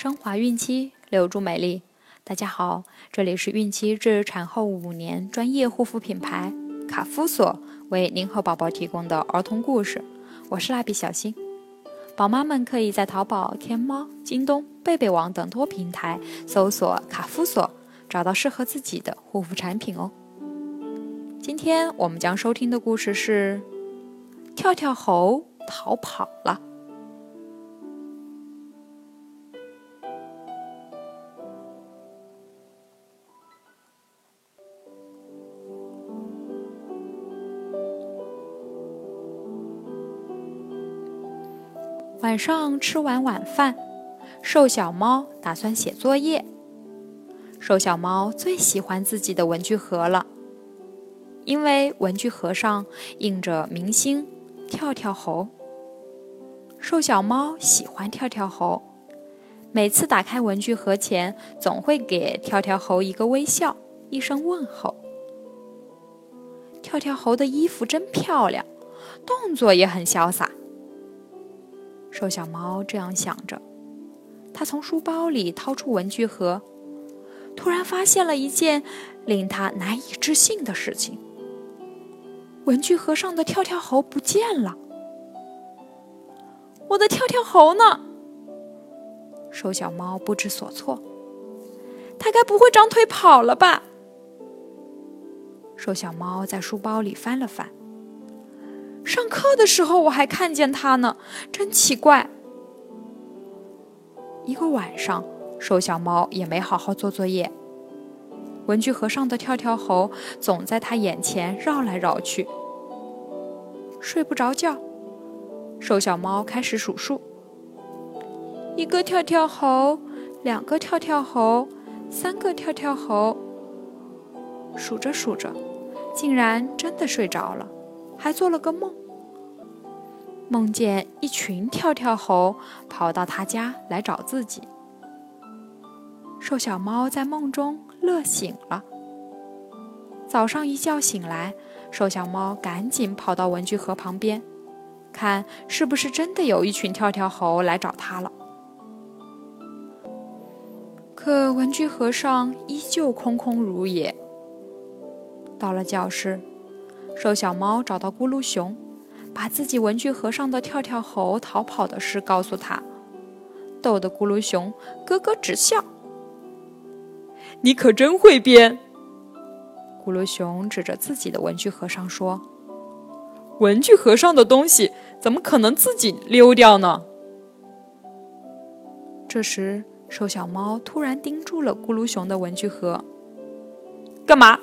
升华孕期，留住美丽。大家好，这里是孕期至产后五年专业护肤品牌卡夫索为您和宝宝提供的儿童故事。我是蜡笔小新，宝妈们可以在淘宝、天猫、京东、贝贝网等多平台搜索卡夫索，找到适合自己的护肤产品哦。今天我们将收听的故事是跳跳猴逃跑了。晚上吃完晚饭，瘦小猫打算写作业。瘦小猫最喜欢自己的文具盒了，因为文具盒上印着明星跳跳猴。瘦小猫喜欢跳跳猴，每次打开文具盒前，总会给跳跳猴一个微笑，一声问候。跳跳猴的衣服真漂亮，动作也很潇洒。瘦小猫这样想着，它从书包里掏出文具盒，突然发现了一件令它难以置信的事情：文具盒上的跳跳猴不见了。我的跳跳猴呢？瘦小猫不知所措。它该不会长腿跑了吧？瘦小猫在书包里翻了翻。上课的时候我还看见它呢，真奇怪。一个晚上，瘦小猫也没好好做作业，文具盒上的跳跳猴总在它眼前绕来绕去。睡不着觉，瘦小猫开始数数：一个跳跳猴，两个跳跳猴，三个跳跳猴。数着数着，竟然真的睡着了。还做了个梦，梦见一群跳跳猴跑到他家来找自己。瘦小猫在梦中乐醒了。早上一觉醒来，瘦小猫赶紧跑到文具盒旁边，看是不是真的有一群跳跳猴来找它了。可文具盒上依旧空空如也。到了教室。瘦小猫找到咕噜熊，把自己文具盒上的跳跳猴逃跑的事告诉他，逗得咕噜熊咯咯直笑。你可真会编！咕噜熊指着自己的文具盒上说：“文具盒上的东西怎么可能自己溜掉呢？”这时，瘦小猫突然盯住了咕噜熊的文具盒，干嘛？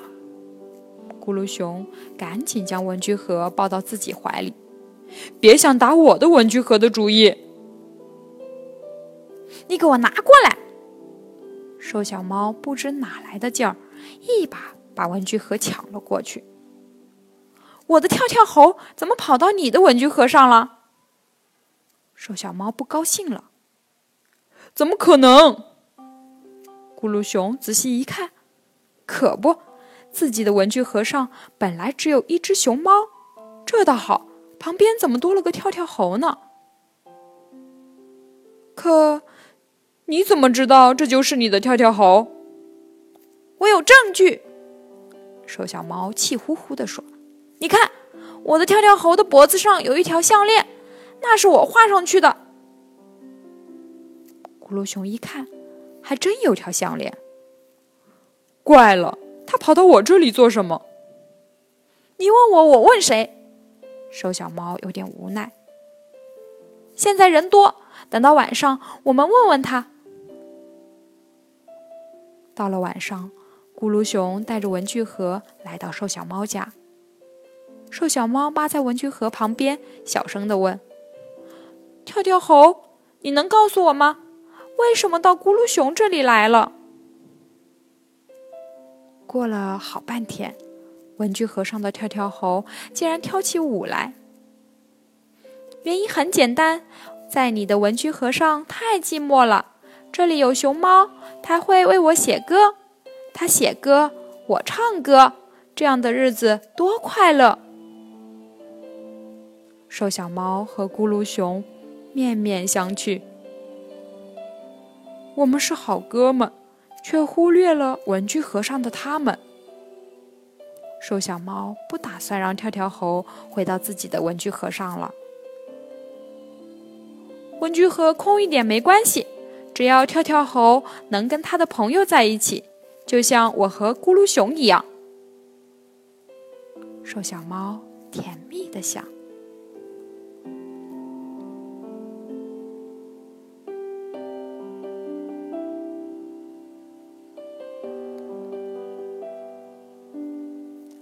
咕噜熊赶紧将文具盒抱到自己怀里，别想打我的文具盒的主意！你给我拿过来！瘦小猫不知哪来的劲儿，一把把文具盒抢了过去。我的跳跳猴怎么跑到你的文具盒上了？瘦小猫不高兴了。怎么可能？咕噜熊仔细一看，可不。自己的文具盒上本来只有一只熊猫，这倒好，旁边怎么多了个跳跳猴呢？可你怎么知道这就是你的跳跳猴？我有证据。瘦小猫气呼呼地说：“你看，我的跳跳猴的脖子上有一条项链，那是我画上去的。”咕噜熊一看，还真有条项链。怪了。跑到我这里做什么？你问我，我问谁？瘦小猫有点无奈。现在人多，等到晚上我们问问他。到了晚上，咕噜熊带着文具盒来到瘦小猫家。瘦小猫扒在文具盒旁边，小声的问：“跳跳猴，你能告诉我吗？为什么到咕噜熊这里来了？”过了好半天，文具盒上的跳跳猴竟然跳起舞来。原因很简单，在你的文具盒上太寂寞了。这里有熊猫，它会为我写歌，它写歌，我唱歌，这样的日子多快乐！瘦小猫和咕噜熊面面相觑。我们是好哥们，却忽略了文具盒上的他们。瘦小猫不打算让跳跳猴回到自己的文具盒上了。文具盒空一点没关系，只要跳跳猴能跟他的朋友在一起，就像我和咕噜熊一样。瘦小猫甜蜜的想。